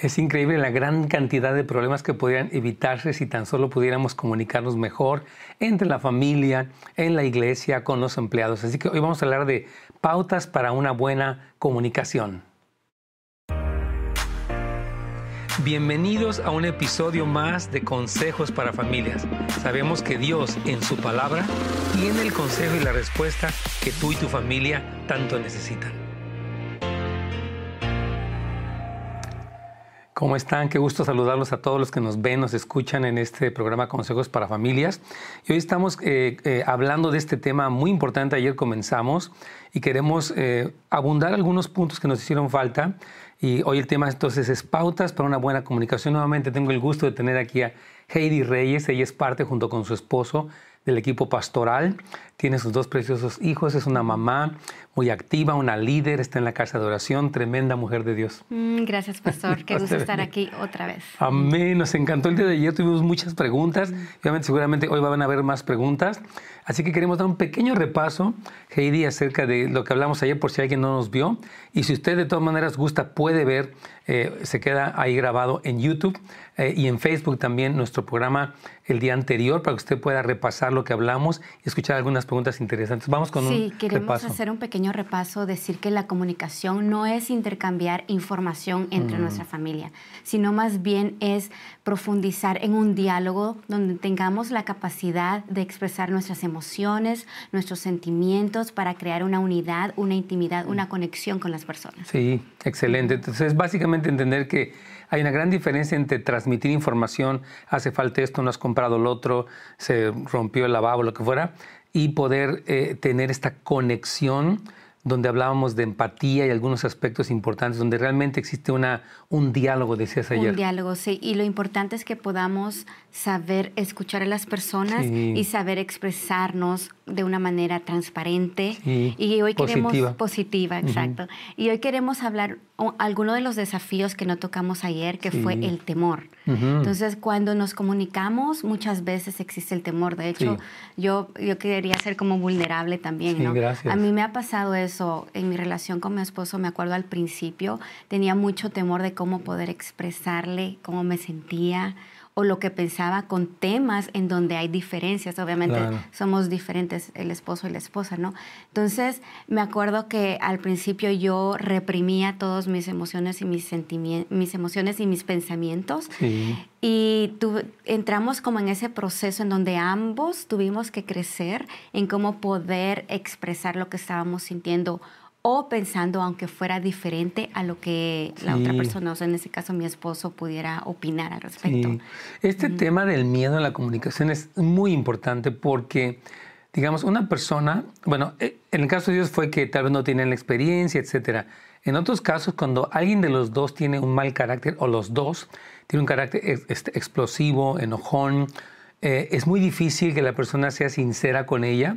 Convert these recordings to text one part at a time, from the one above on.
Es increíble la gran cantidad de problemas que podrían evitarse si tan solo pudiéramos comunicarnos mejor entre la familia, en la iglesia, con los empleados. Así que hoy vamos a hablar de pautas para una buena comunicación. Bienvenidos a un episodio más de Consejos para Familias. Sabemos que Dios en su palabra tiene el consejo y la respuesta que tú y tu familia tanto necesitan. ¿Cómo están? Qué gusto saludarlos a todos los que nos ven, nos escuchan en este programa Consejos para Familias. Y hoy estamos eh, eh, hablando de este tema muy importante. Ayer comenzamos y queremos eh, abundar algunos puntos que nos hicieron falta. Y hoy el tema entonces es pautas para una buena comunicación. Nuevamente tengo el gusto de tener aquí a Heidi Reyes. Ella es parte junto con su esposo del equipo pastoral. Tiene sus dos preciosos hijos, es una mamá muy activa, una líder, está en la casa de oración, tremenda mujer de Dios. Mm, gracias, pastor. Qué gusto estar aquí otra vez. Amén. Nos encantó el día de ayer, tuvimos muchas preguntas. Obviamente, seguramente hoy van a haber más preguntas. Así que queremos dar un pequeño repaso, Heidi, acerca de lo que hablamos ayer, por si alguien no nos vio. Y si usted de todas maneras gusta, puede ver, eh, se queda ahí grabado en YouTube eh, y en Facebook también nuestro programa el día anterior para que usted pueda repasar lo que hablamos y escuchar algunas preguntas interesantes. Vamos con sí, un queremos hacer un pequeño repaso, decir que la comunicación no es intercambiar información entre mm. nuestra familia, sino más bien es profundizar en un diálogo donde tengamos la capacidad de expresar nuestras emociones, nuestros sentimientos para crear una unidad, una intimidad, una conexión con las personas. Sí, excelente. Entonces, básicamente entender que hay una gran diferencia entre transmitir información, hace falta esto, no has comprado lo otro, se rompió el lavabo, lo que fuera, y poder eh, tener esta conexión donde hablábamos de empatía y algunos aspectos importantes, donde realmente existe una, un diálogo, decías ayer. Un diálogo, sí. Y lo importante es que podamos saber escuchar a las personas y saber expresarnos de una manera transparente. y hoy positiva. queremos positiva, exacto. Y hoy queremos hablar alguno de los desafíos que no tocamos ayer, que fue el temor. Entonces, cuando nos comunicamos, muchas veces existe el temor. De hecho, yo, yo quería ser como vulnerable también, ¿no? Gracias. A mí me ha pasado eso en mi relación con mi esposo. Me acuerdo al principio, tenía mucho temor de cómo poder expresarle cómo me sentía o lo que pensaba con temas en donde hay diferencias. Obviamente somos diferentes el esposo y la esposa, ¿no? Entonces me acuerdo que al principio yo reprimía todas mis emociones y mis sentimientos, mis emociones y mis pensamientos. Y entramos como en ese proceso en donde ambos tuvimos que crecer en cómo poder expresar lo que estábamos sintiendo o pensando aunque fuera diferente a lo que la otra persona, o sea, en ese caso mi esposo, pudiera opinar al respecto. Este tema del miedo en la comunicación es muy importante porque, digamos, una persona, bueno, eh, en el caso de Dios fue que tal vez no tienen la experiencia, etcétera. En otros casos, cuando alguien de los dos tiene un mal carácter, o los dos tienen un carácter explosivo, enojón, eh, es muy difícil que la persona sea sincera con ella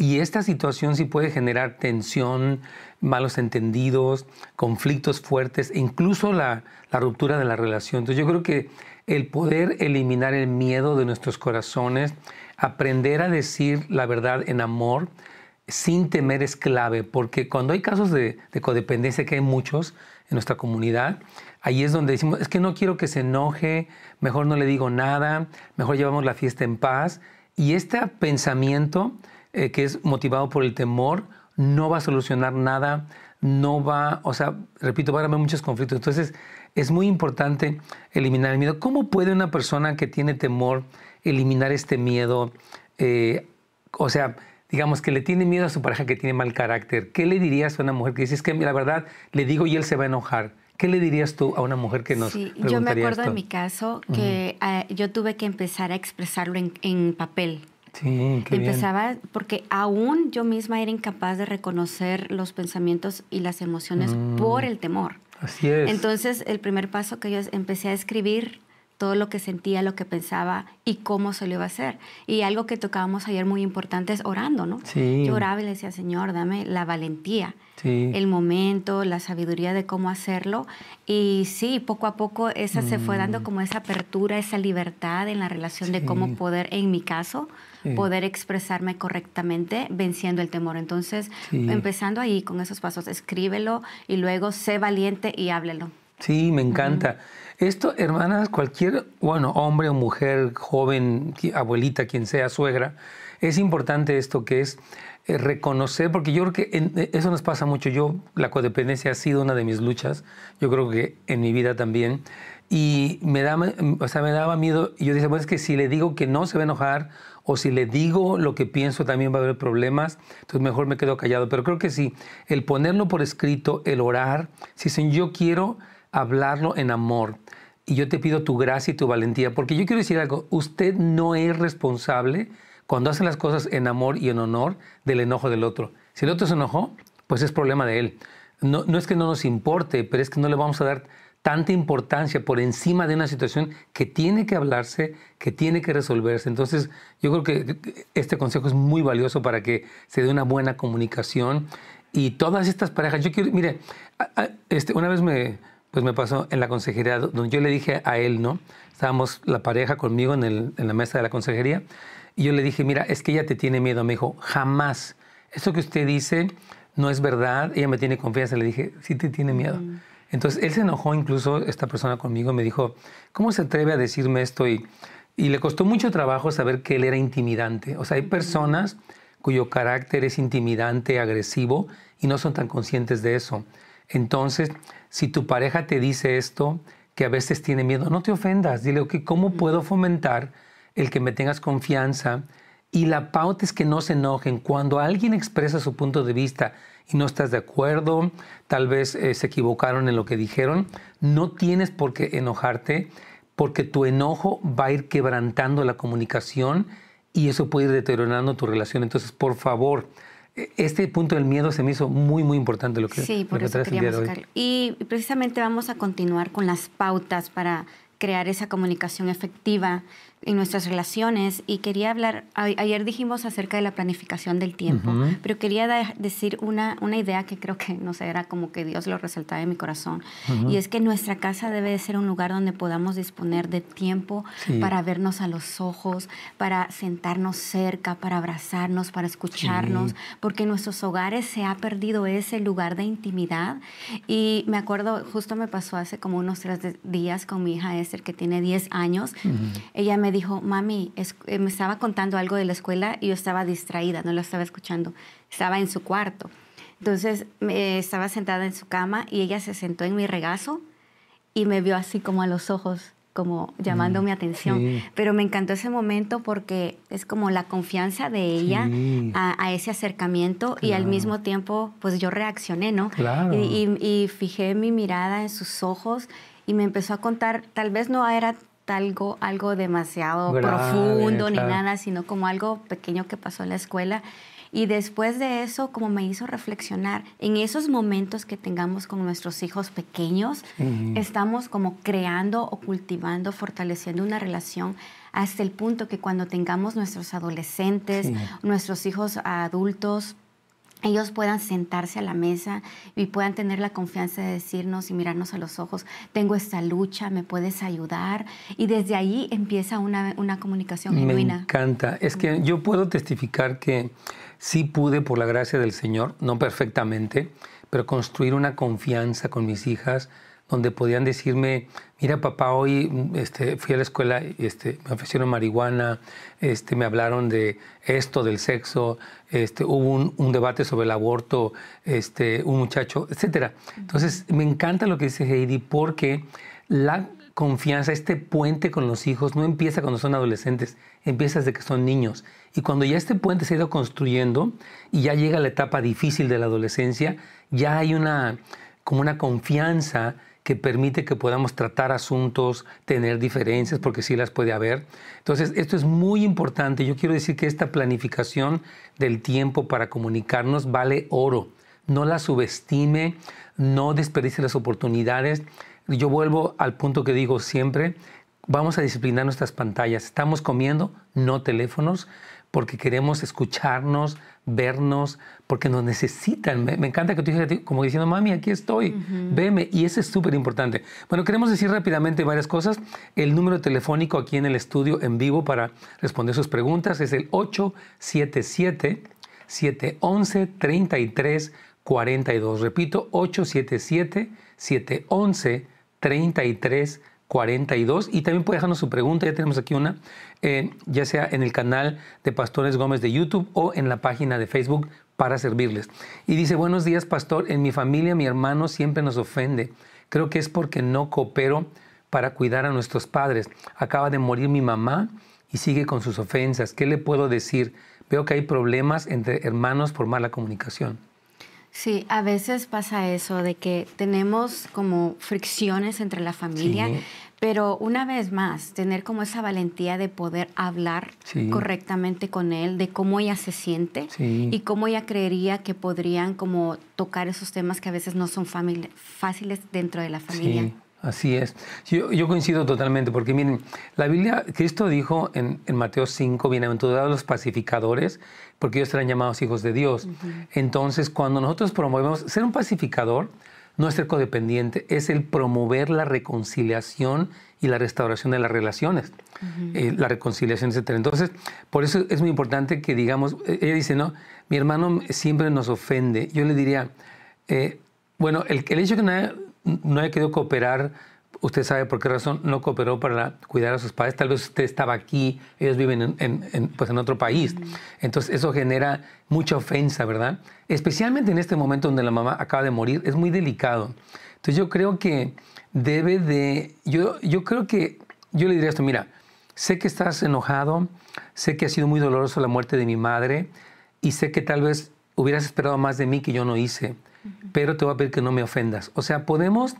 y esta situación sí puede generar tensión, malos entendidos, conflictos fuertes e incluso la, ruptura de la relación. Entonces yo creo que el poder eliminar el miedo de nuestros corazones, aprender a decir la verdad en amor, sin temer es clave, porque cuando hay casos de, de, codependencia, que hay muchos en nuestra comunidad, ahí es donde decimos, es que no quiero que se enoje, mejor no le digo nada, mejor llevamos la fiesta en paz. Y este pensamiento eh, que es motivado por el temor, no va a solucionar nada, no va, o sea, repito, van a haber muchos conflictos. Entonces, es muy importante eliminar el miedo. ¿Cómo puede una persona que tiene temor eliminar este miedo? Eh, o sea, digamos que le tiene miedo a su pareja que tiene mal carácter. ¿Qué le dirías a una mujer que dice, es que la verdad le digo y él se va a enojar? ¿Qué le dirías tú a una mujer que nos sí, Yo me acuerdo en mi caso que eh, yo tuve que empezar a expresarlo en papel. Sí, qué Empezaba porque aún yo misma era incapaz de reconocer los pensamientos y las emociones mm. por el temor. Así es. Entonces, el primer paso que yo empecé a escribir todo lo que sentía, lo que pensaba y cómo se lo iba a hacer. Y algo que tocábamos ayer muy importante es orando, ¿no? Sí. Yo oraba y le decía, Señor, dame la valentía, el momento, la sabiduría de cómo hacerlo. Y sí, poco a poco esa se fue dando mm. como esa apertura, esa libertad en la relación de cómo poder, en mi caso, poder expresarme correctamente venciendo el temor. Entonces, empezando ahí con esos pasos, escríbelo y luego sé valiente y háblelo. Sí, me encanta. Esto, hermanas, cualquier, bueno, hombre o mujer, joven, abuelita, quien sea, suegra, es importante esto que es eh, reconocer, porque yo creo que eh, eso nos pasa mucho. Yo, la codependencia ha sido una de mis luchas, yo creo que en mi vida también. Y me, da, o sea, me daba miedo. Y yo decía, pues es que si le digo que no se va a enojar, o si le digo lo que pienso también va a haber problemas, entonces mejor me quedo callado. Pero creo que sí, el ponerlo por escrito, el orar, si dicen yo quiero hablarlo en amor y yo te pido tu gracia y tu valentía, porque yo quiero decir algo, usted no es responsable cuando hace las cosas en amor y en honor del enojo del otro. Si el otro se enojó, pues es problema de él. No, no es que no nos importe, pero es que no le vamos a dar tanta importancia por encima de una situación que tiene que hablarse, que tiene que resolverse. Entonces, yo creo que este consejo es muy valioso para que se dé una buena comunicación y todas estas parejas. Yo quiero, mire, este, una vez me, pues me pasó en la consejería, donde yo le dije a él, ¿no? Estábamos la pareja conmigo en, la mesa de la consejería y yo le dije, mira, es que ella te tiene miedo. Me dijo, jamás. Esto que usted dice no es verdad. Ella me tiene confianza. Le dije, sí te tiene miedo. Entonces él se enojó incluso, esta persona conmigo, me dijo, ¿cómo se atreve a decirme esto? Y, y le costó mucho trabajo saber que él era intimidante. O sea, hay personas cuyo carácter es intimidante, agresivo, y no son tan conscientes de eso. Entonces, si tu pareja te dice esto, que a veces tiene miedo, no te ofendas. Dile, ok, ¿cómo puedo fomentar el que me tengas confianza? Y la pauta es que no se enojen. Cuando alguien expresa su punto de vista y no estás de acuerdo, tal vez eh, se equivocaron en lo que dijeron, no tienes por qué enojarte porque tu enojo va a ir quebrantando la comunicación y eso puede ir deteriorando tu relación. Entonces, por favor, e, este punto del miedo se me hizo muy, muy importante lo que Sí, por eso queríamos Y precisamente vamos a continuar con las pautas para crear esa comunicación efectiva en nuestras relaciones y quería hablar, ayer dijimos acerca de la planificación del tiempo, pero quería decir una, una idea que creo que no sé, era como que Dios lo resaltaba en mi corazón, y es que nuestra casa debe de ser un lugar donde podamos disponer de tiempo para vernos a los ojos, para sentarnos cerca, para abrazarnos, para escucharnos, porque en nuestros hogares se ha perdido ese lugar de intimidad. Y me acuerdo, justo me pasó hace como unos tres días con mi hija Esther que tiene 10 años, ella me dijo, mami, eh, me estaba contando algo de la escuela y yo estaba distraída, no lo estaba escuchando, estaba en su cuarto. Entonces me estaba sentada en su cama y ella se sentó en mi regazo y me vio así como a los ojos, como llamando mm, mi atención. Pero me encantó ese momento porque es como la confianza de ella a, ese acercamiento y al mismo tiempo, pues yo reaccioné, ¿no? Claro. Y, y, fijé mi mirada en sus ojos y me empezó a contar, tal vez no era algo, algo demasiado profundo ni nada, sino como algo pequeño que pasó en la escuela. Y después de eso, como me hizo reflexionar, en esos momentos que tengamos con nuestros hijos pequeños, estamos como creando o cultivando, fortaleciendo una relación hasta el punto que cuando tengamos nuestros adolescentes, nuestros hijos adultos, ellos puedan sentarse a la mesa y puedan tener la confianza de decirnos y mirarnos a los ojos, tengo esta lucha, me puedes ayudar. Y desde ahí empieza una, comunicación genuina. Me encanta. Es que yo puedo testificar que sí pude, por la gracia del Señor, no perfectamente, pero construir una confianza con mis hijas donde podían decirme, mira papá, hoy este, fui a la escuela, este, me ofrecieron marihuana, este, me hablaron de esto, del sexo, este, hubo un, debate sobre el aborto, este, un muchacho, etc. Entonces, me encanta lo que dice Heidi porque la confianza, este puente con los hijos, no empieza cuando son adolescentes, empieza desde que son niños. Y cuando ya este puente se ha ido construyendo y ya llega la etapa difícil de la adolescencia, ya hay una, como una confianza que permite que podamos tratar asuntos, tener diferencias, porque sí las puede haber. Entonces, esto es muy importante. Yo quiero decir que esta planificación del tiempo para comunicarnos vale oro. No la subestime, no desperdicie las oportunidades. Yo vuelvo al punto que digo siempre, vamos a disciplinar nuestras pantallas. Estamos comiendo, no teléfonos, porque queremos escucharnos, vernos, porque nos necesitan. Me, encanta que tú digas, como diciendo, mami, aquí estoy, veme, y eso es súper importante. Bueno, queremos decir rápidamente varias cosas. El número telefónico aquí en el estudio en vivo para responder sus preguntas es el 877-711-3342. Repito, 877-711-3342. 33 42 y también puede dejarnos su pregunta, ya tenemos aquí una, ya sea en el canal de Pastores Gómez de YouTube o en la página de Facebook para servirles. Y dice, buenos días pastor, en mi familia mi hermano siempre nos ofende, creo que es porque no coopero para cuidar a nuestros padres. Acaba de morir mi mamá y sigue con sus ofensas, ¿qué le puedo decir? Veo que hay problemas entre hermanos por mala comunicación. Sí, a veces pasa eso de que tenemos como fricciones entre la familia, pero una vez más, tener como esa valentía de poder hablar correctamente con él, de cómo ella se siente y cómo ella creería que podrían como tocar esos temas que a veces no son fáciles dentro de la familia. Así es. Yo, coincido totalmente, porque miren, la Biblia, Cristo dijo en, Mateo 5, bienaventurados los pacificadores, porque ellos serán llamados hijos de Dios. Entonces, cuando nosotros promovemos ser un pacificador, no es ser codependiente, es el promover la reconciliación y la restauración de las relaciones, eh, la reconciliación, etc. Entonces, por eso es muy importante que digamos, e, ella dice, no, mi hermano siempre nos ofende. Yo le diría, eh, bueno, el, el hecho que no haya querido cooperar, usted sabe por qué razón no cooperó para cuidar a sus padres. Tal vez usted estaba aquí, ellos viven en, pues en otro país. Entonces eso genera mucha ofensa, ¿verdad? Especialmente en este momento donde la mamá acaba de morir, es muy delicado. Entonces yo creo que debe de, yo, yo creo que, yo le diría esto, mira, sé que estás enojado, sé que ha sido muy doloroso la muerte de mi madre y sé que tal vez hubieras esperado más de mí que yo no hice pero te voy a pedir que no me ofendas. O sea, podemos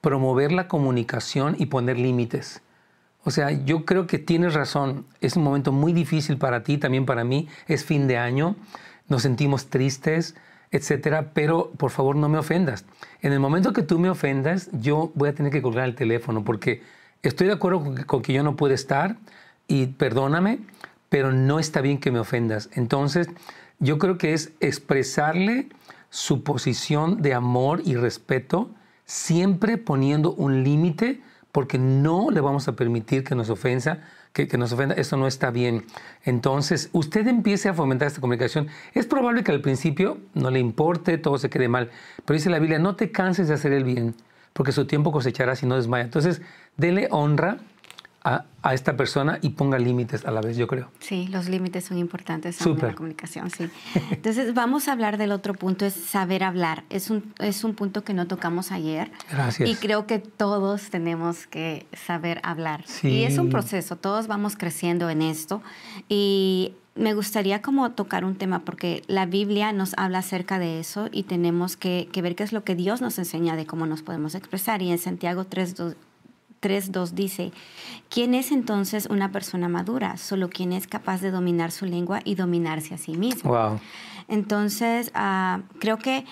promover la comunicación y poner límites. O sea, yo creo que tienes razón. Es un momento muy difícil para ti, también para mí. Es fin de año, nos sentimos tristes, etcétera, pero por favor no me ofendas. En el momento que tú me ofendas, yo voy a tener que colgar el teléfono porque estoy de acuerdo con que, con que yo no puedo estar y perdóname, pero no está bien que me ofendas. Entonces, yo creo que es expresarle su posición de amor y respeto, siempre poniendo un límite, porque no le vamos a permitir que nos ofenda, que, nos ofenda, eso no está bien. Entonces, usted empiece a fomentar esta comunicación. Es probable que al principio no le importe, todo se quede mal, pero dice la Biblia, no te canses de hacer el bien, porque su tiempo cosechará si no desmaya. Entonces, dele honra a, esta persona y ponga límites a la vez, yo creo. Sí, los límites son importantes en la comunicación, sí. Entonces, vamos a hablar del otro punto, es saber hablar. Es un, es un punto que no tocamos ayer. Gracias. Y creo que todos tenemos que saber hablar. Sí. Y es un proceso, todos vamos creciendo en esto. Y me gustaría como tocar un tema porque la Biblia nos habla acerca de eso y tenemos que, que ver qué es lo que Dios nos enseña de cómo nos podemos expresar. Y en Santiago 3, 3.2 dice, ¿quién es entonces una persona madura? Solo quien es capaz de dominar su lengua y dominarse a sí mismo. Entonces, ah, creo que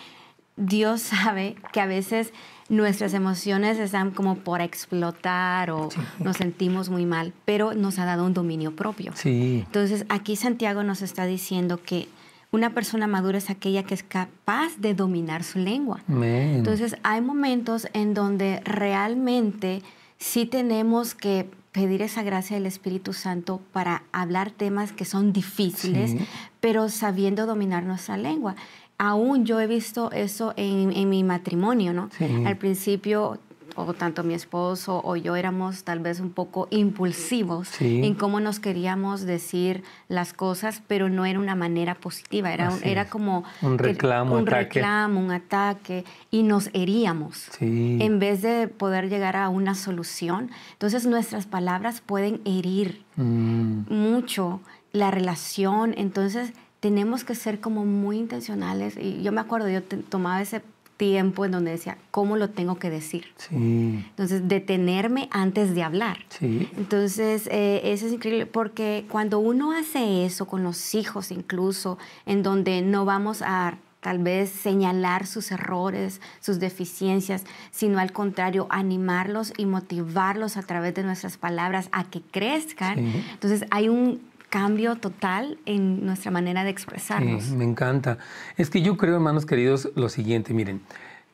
Dios sabe que a veces nuestras emociones están como por explotar o nos sentimos muy mal, pero nos ha dado un dominio propio. Entonces, aquí Santiago nos está diciendo que una persona madura es aquella que es capaz de dominar su lengua. Entonces, hay momentos en donde realmente sí tenemos que pedir esa gracia del Espíritu Santo para hablar temas que son difíciles, pero sabiendo dominar nuestra lengua. Aún yo he visto eso en, en mi matrimonio, ¿no? Al principio o tanto mi esposo o yo éramos tal vez un poco impulsivos en cómo nos queríamos decir las cosas, pero no era una manera positiva, era, era como un reclamo, un, reclamo, un ataque y nos heríamos en vez de poder llegar a una solución. Entonces nuestras palabras pueden herir mm. mucho la relación, entonces tenemos que ser como muy intencionales. Y yo me acuerdo, yo tomaba ese tiempo en donde decía, ¿cómo lo tengo que decir? Entonces, detenerme antes de hablar. Entonces, eh, eso es increíble porque cuando uno hace eso con los hijos incluso, en donde no vamos a tal vez señalar sus errores, sus deficiencias, sino al contrario, animarlos y motivarlos a través de nuestras palabras a que crezcan. Entonces hay un cambio total en nuestra manera de expresarnos. me encanta. Es que yo creo, hermanos queridos, lo siguiente, miren,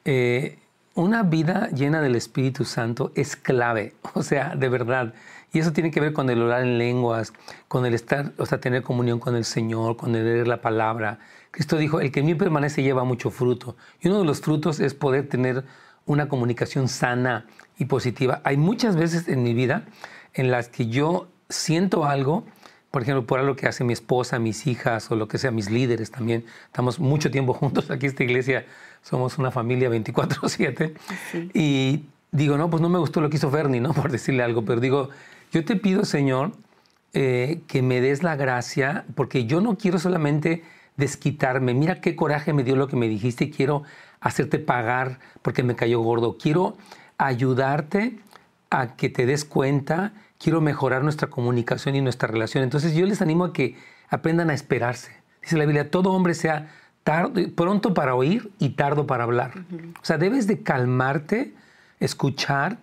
eh, una vida llena del Espíritu Santo es clave, o sea, de verdad. Y eso tiene que ver con el orar en lenguas, con el estar, o sea, tener comunión con el Señor, con el leer la palabra. Cristo dijo, el que en mí permanece lleva mucho fruto. Y uno de los frutos es poder tener una comunicación sana y positiva. Hay muchas veces en mi vida en las que yo siento algo, por ejemplo, por algo que hace mi esposa, mis hijas o lo que sea, mis líderes también. Estamos mucho tiempo juntos aquí en esta iglesia, somos una familia 24/7. Y digo, no, pues no me gustó lo que hizo Fernie, ¿no? Por decirle algo, pero digo, yo te pido, Señor, eh, que me des la gracia, porque yo no quiero solamente desquitarme. Mira qué coraje me dio lo que me dijiste y quiero hacerte pagar porque me cayó gordo. Quiero ayudarte a que te des cuenta, quiero mejorar nuestra comunicación y nuestra relación. Entonces yo les animo a que aprendan a esperarse. Dice la Biblia, todo hombre sea pronto para oír y tardo para hablar. O sea, debes de calmarte, escuchar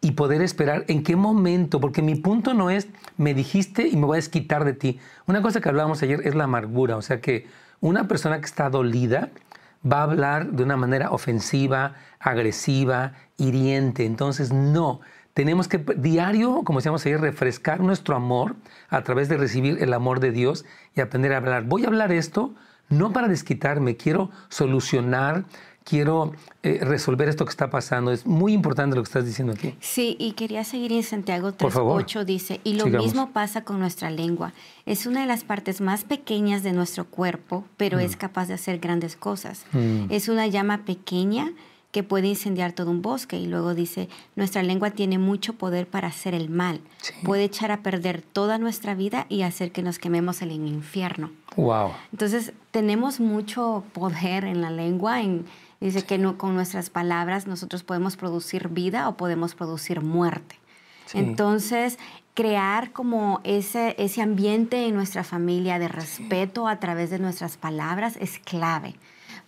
y poder esperar en qué momento, porque mi punto no es me dijiste y me voy a desquitar de ti. Una cosa que hablábamos ayer es la amargura, o sea que una persona que está dolida va a hablar de una manera ofensiva, agresiva, hiriente. Entonces, no. Tenemos que diario, como decíamos ayer, refrescar nuestro amor a través de recibir el amor de Dios y aprender a hablar. Voy a hablar esto no para desquitarme, quiero solucionar, quiero eh, resolver esto que está pasando. Es muy importante lo que estás diciendo aquí. Sí, y quería seguir en Santiago 3.8, dice, y lo mismo pasa con nuestra lengua. Es una de las partes más pequeñas de nuestro cuerpo, pero es mm. capaz de hacer grandes cosas. Mm. Es una llama pequeña que puede incendiar todo un bosque. Y luego dice, nuestra lengua tiene mucho poder para hacer el mal. Puede echar a perder toda nuestra vida y hacer que nos quememos en el infierno. Wow. Entonces, tenemos mucho poder en la lengua, en Dice que no, con nuestras palabras nosotros podemos producir vida o podemos producir muerte. Entonces, crear como ese, ese ambiente en nuestra familia de respeto a través de nuestras palabras es clave.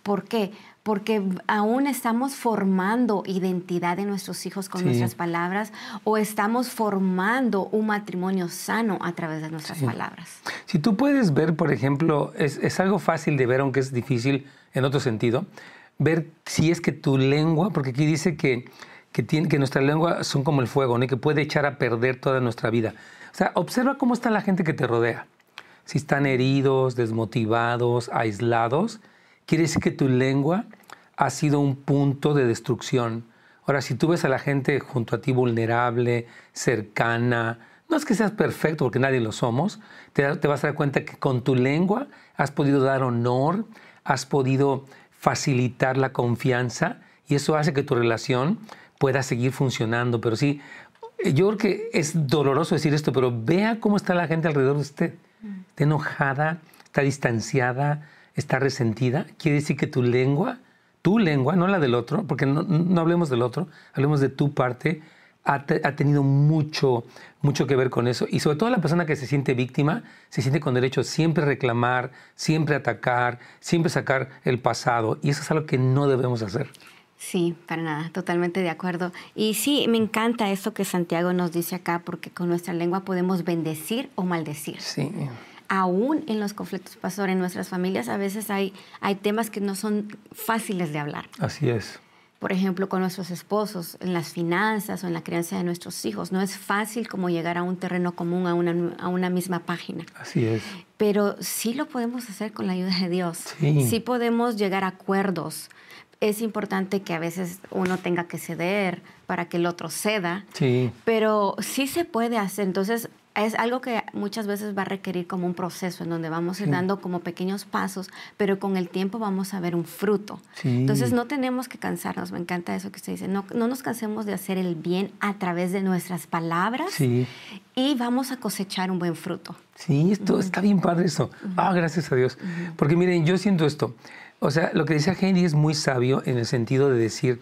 ¿Por qué? Porque aún estamos formando identidad de nuestros hijos con nuestras palabras o estamos formando un matrimonio sano a través de nuestras palabras. Si tú puedes ver, por ejemplo, es, es algo fácil de ver, aunque es difícil en otro sentido, ver si es que tu lengua, porque aquí dice que, que, tiene, que nuestra lengua son como el fuego, ¿no? que puede echar a perder toda nuestra vida. O sea, observa cómo está la gente que te rodea. Si están heridos, desmotivados, aislados, quiere decir que tu lengua ha sido un punto de destrucción. Ahora, si tú ves a la gente junto a ti vulnerable, cercana, no es que seas perfecto, porque nadie lo somos, te, te vas a dar cuenta que con tu lengua has podido dar honor, has podido facilitar la confianza y eso hace que tu relación pueda seguir funcionando. Pero sí, yo creo que es doloroso decir esto, pero vea cómo está la gente alrededor de usted. Está enojada, está distanciada, está resentida. Quiere decir que tu lengua, tu lengua, no la del otro, porque no, no hablemos del otro, hablemos de tu parte, ha, tenido mucho, mucho que ver con eso. Y sobre todo la persona que se siente víctima, se siente con derecho siempre a reclamar, siempre atacar, siempre sacar el pasado. Y eso es algo que no debemos hacer. Sí, para nada, totalmente de acuerdo. Y sí, me encanta esto que Santiago nos dice acá, porque con nuestra lengua podemos bendecir o maldecir. Sí. Aún en los conflictos, pastor, en nuestras familias a veces hay, hay temas que no son fáciles de hablar. Así es por ejemplo, con nuestros esposos, en las finanzas o en la crianza de nuestros hijos. No es fácil como llegar a un terreno común, a una, a una misma página. Así es. Pero sí lo podemos hacer con la ayuda de Dios. Sí. sí podemos llegar a acuerdos. Es importante que a veces uno tenga que ceder para que el otro ceda. Sí. Pero sí se puede hacer. Entonces, es algo que muchas veces va a requerir como un proceso en donde vamos a ir dando como pequeños pasos, pero con el tiempo vamos a ver un fruto. Entonces no tenemos que cansarnos, me encanta eso que usted dice, no, no nos cansemos de hacer el bien a través de nuestras palabras y vamos a cosechar un buen fruto. Sí, esto está bien padre eso. Ah, gracias a Dios. Porque miren, yo siento esto. O sea, lo que dice Henry es muy sabio en el sentido de decir,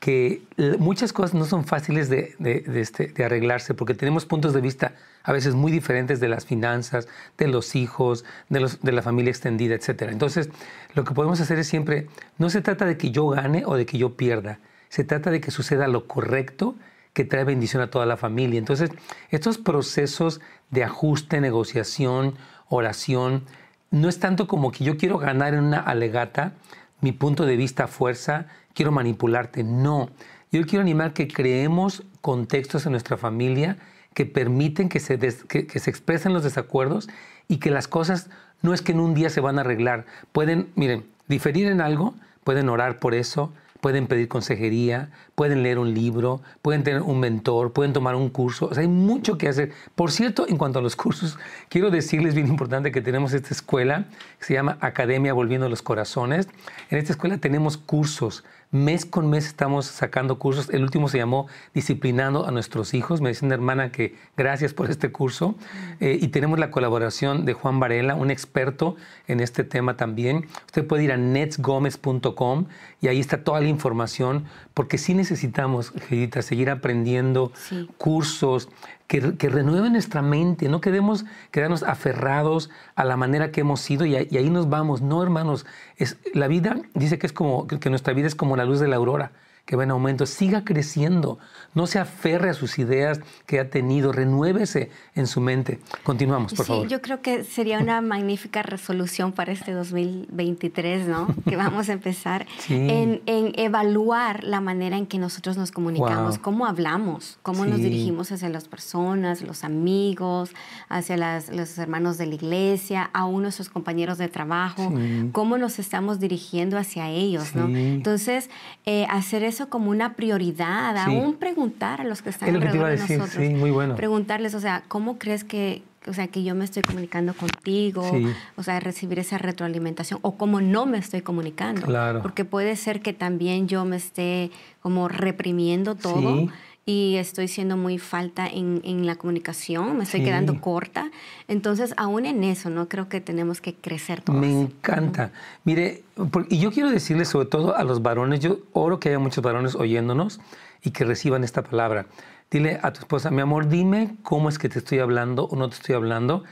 que muchas cosas no son fáciles de, este, de, arreglarse porque tenemos puntos de vista a veces muy diferentes de las finanzas, de los hijos, de, de la familia extendida, etc. Entonces, lo que podemos hacer es siempre, no se trata de que yo gane o de que yo pierda, se trata de que suceda lo correcto que trae bendición a toda la familia. Entonces, estos procesos de ajuste, negociación, oración, no es tanto como que yo quiero ganar en una alegata, mi punto de vista fuerza, quiero manipularte. No, yo quiero animar que creemos contextos en nuestra familia que permiten que se, que, se expresen los desacuerdos y que las cosas no es que en un día se van a arreglar. Pueden, miren, diferir en algo, pueden orar por eso, pueden pedir consejería, pueden leer un libro, pueden tener un mentor, pueden tomar un curso. O sea, hay mucho que hacer. Por cierto, en cuanto a los cursos, quiero decirles bien importante que tenemos esta escuela que se llama Academia Volviendo los Corazones. En esta escuela tenemos cursos Mes con mes estamos sacando cursos. El último se llamó Disciplinando a nuestros hijos. Me dice una hermana que gracias por este curso. Eh, y tenemos la colaboración de Juan Varela, un experto en este tema también. Usted puede ir a netsgomez.com y ahí está toda la información, porque sí necesitamos, Gedita, seguir aprendiendo cursos, que, renueven nuestra mente, no quedemos quedarnos aferrados a la manera que hemos sido y, ahí nos vamos. No, hermanos, es, la vida dice que es como que nuestra vida es como la luz de la aurora que va en aumento, siga creciendo, no se aferre a sus ideas que ha tenido, renuévese en su mente. Continuamos, por favor. Sí, yo creo que sería una magnífica resolución para este 2023, ¿no? que vamos a empezar en, evaluar la manera en que nosotros nos comunicamos, cómo hablamos, cómo nos dirigimos hacia las personas, los amigos, hacia los hermanos de la iglesia, aún nuestros compañeros de trabajo, cómo nos estamos dirigiendo hacia ellos, ¿no? Entonces, eh, hacer eso como una prioridad, aún preguntar a los que están es lo que te iba a decir, Sí, muy bueno. Preguntarles, o sea, ¿cómo crees que, o sea, que yo me estoy comunicando contigo? O sea, recibir esa retroalimentación o cómo no me estoy comunicando. Claro. Porque puede ser que también yo me esté como reprimiendo todo y estoy siendo muy falta en, en la comunicación, me estoy quedando corta. Entonces, aún en eso, ¿no? Creo que tenemos que crecer todos. Me encanta. Mire, y yo quiero decirle sobre todo a los varones, yo oro que haya muchos varones oyéndonos y que reciban esta palabra. Dile a tu esposa, mi amor, dime cómo es que te estoy hablando o no te estoy hablando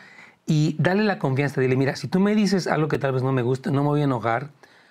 y dale la confianza. Dile, mira, si tú me dices algo que tal vez no me gusta, no me voy a enojar,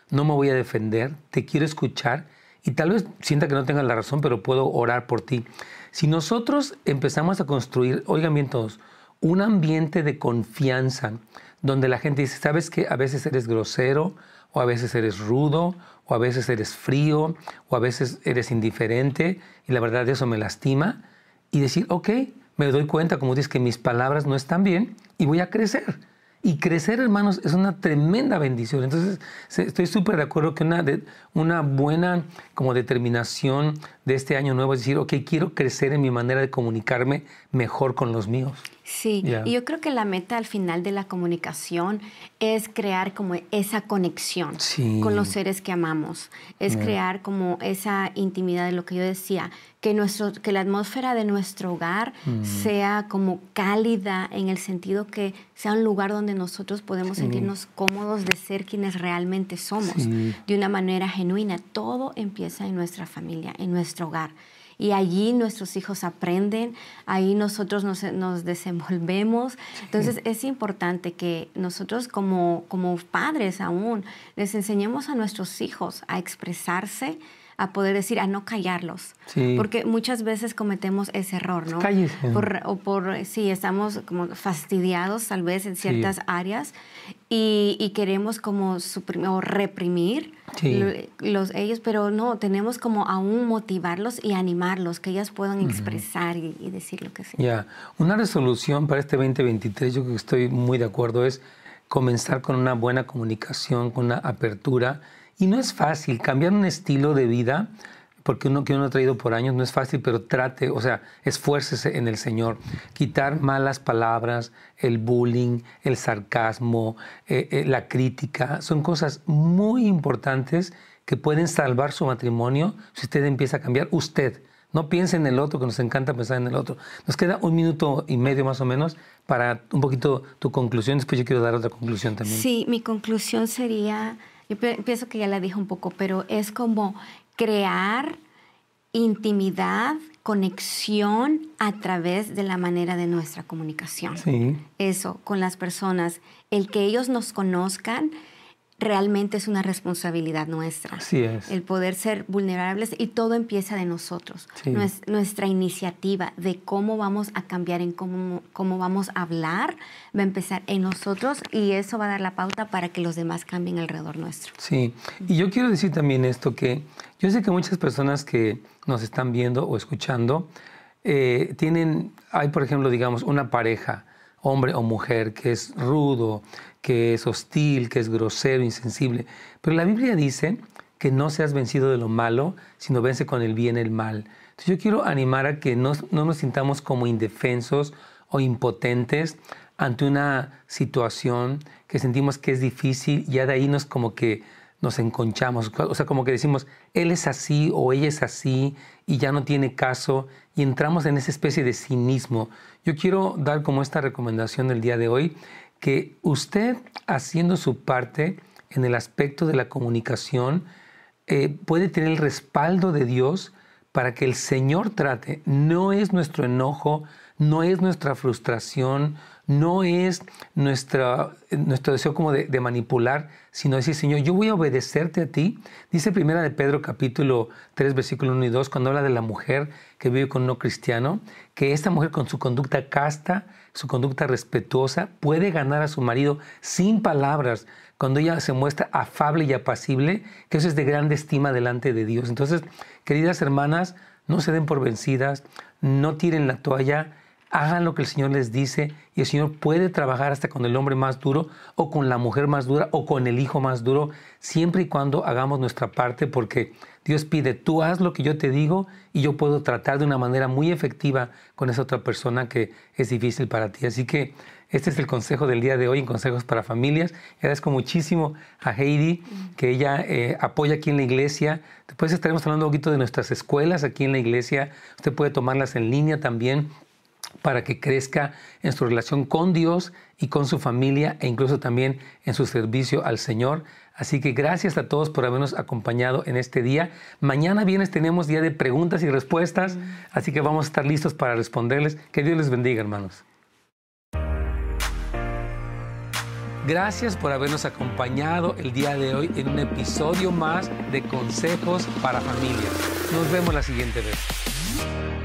no me voy a defender, te quiero escuchar y tal vez sienta que no tenga la razón, pero puedo orar por ti. Si nosotros empezamos a construir, oigan bien todos, un ambiente de confianza donde la gente dice, sabes que a veces eres grosero, o a veces eres rudo, o a veces eres frío, o a veces eres indiferente, y la verdad eso me lastima, y decir, ok, me doy cuenta, como dices, que mis palabras no están bien, y voy a crecer. Y crecer, hermanos, es una tremenda bendición. Entonces, estoy súper de acuerdo que una, una buena como determinación de este año nuevo es decir, ok, quiero crecer en mi manera de comunicarme mejor con los míos. Sí, y yo creo que la meta al final de la comunicación es crear como esa conexión con los seres que amamos, es crear como esa intimidad de lo que yo decía, que, nuestro, que la atmósfera de nuestro hogar mm. sea como cálida en el sentido que sea un lugar donde nosotros podemos sentirnos cómodos de ser quienes realmente somos, de una manera genuina. Todo empieza en nuestra familia, en nuestro hogar y allí nuestros hijos aprenden, ahí nosotros nos, nos desenvolvemos. Entonces es importante que nosotros como, como padres aún les enseñemos a nuestros hijos a expresarse, a poder decir, a no callarlos. Porque muchas veces cometemos ese error, ¿no? Por, o por, sí, estamos como fastidiados tal vez en ciertas áreas y, queremos como suprimir o reprimir los, ellos, pero no, tenemos como aún motivarlos y animarlos, que ellas puedan expresar y, decir lo que sea. Ya, una resolución para este 2023, yo que estoy muy de acuerdo, es comenzar con una buena comunicación, con una apertura y no es fácil cambiar un estilo de vida, porque uno que uno ha traído por años no es fácil, pero trate, o sea, esfuércese en el Señor. Quitar malas palabras, el bullying, el sarcasmo, eh, eh, la crítica, son cosas muy importantes que pueden salvar su matrimonio si usted empieza a cambiar usted. No piense en el otro, que nos encanta pensar en el otro. Nos queda un minuto y medio más o menos para un poquito tu conclusión. Después yo quiero dar otra conclusión también. Sí, mi conclusión sería yo pienso que ya la dije un poco, pero es como crear intimidad, conexión a través de la manera de nuestra comunicación. Sí. Eso, con las personas. El que ellos nos conozcan realmente es una responsabilidad nuestra. Así es. El poder ser vulnerables y todo empieza de nosotros. Nuestra iniciativa de cómo vamos a cambiar, en cómo, cómo vamos a hablar, va a empezar en nosotros y eso va a dar la pauta para que los demás cambien alrededor nuestro. Sí, y yo quiero decir también esto, que yo sé que muchas personas que nos están viendo o escuchando eh, tienen, hay por ejemplo, digamos, una pareja, hombre o mujer, que es rudo, que es hostil, que es grosero, insensible. Pero la Biblia dice que no seas vencido de lo malo, sino vence con el bien el mal. Entonces yo quiero animar a que no, no nos sintamos como indefensos o impotentes ante una situación que sentimos que es difícil, ya de ahí nos como que nos enconchamos, o sea, como que decimos, él es así o ella es así y ya no tiene caso y entramos en esa especie de cinismo. Yo quiero dar como esta recomendación del día de hoy, que usted haciendo su parte en el aspecto de la comunicación, eh, puede tener el respaldo de Dios para que el Señor trate. No es nuestro enojo, no es nuestra frustración, no es nuestra, nuestro deseo como de, manipular, sino decir, Señor, yo voy a obedecerte a ti. Dice primera de Pedro capítulo 3, versículo 1 y 2, cuando habla de la mujer que vive con no cristiano, que esta mujer con su conducta casta, su conducta respetuosa, puede ganar a su marido sin palabras, cuando ella se muestra afable y apacible, que eso es de grande estima delante de Dios. Entonces, queridas hermanas, no se den por vencidas, no tiren la toalla, hagan lo que el Señor les dice y el Señor puede trabajar hasta con el hombre más duro o con la mujer más dura o con el hijo más duro, siempre y cuando hagamos nuestra parte, porque Dios pide, tú haz lo que yo te digo y yo puedo tratar de una manera muy efectiva con esa otra persona que es difícil para ti. Así que este es el consejo del día de hoy en Consejos para Familias. Agradezco muchísimo a Heidi que ella eh, apoya aquí en la iglesia. Después estaremos hablando un poquito de nuestras escuelas aquí en la iglesia. Usted puede tomarlas en línea también para que crezca en su relación con Dios y con su familia e incluso también en su servicio al Señor. Así que gracias a todos por habernos acompañado en este día. Mañana viernes tenemos día de preguntas y respuestas, así que vamos a estar listos para responderles. Que Dios les bendiga, hermanos. Gracias por habernos acompañado el día de hoy en un episodio más de Consejos para Familias. Nos vemos la siguiente vez.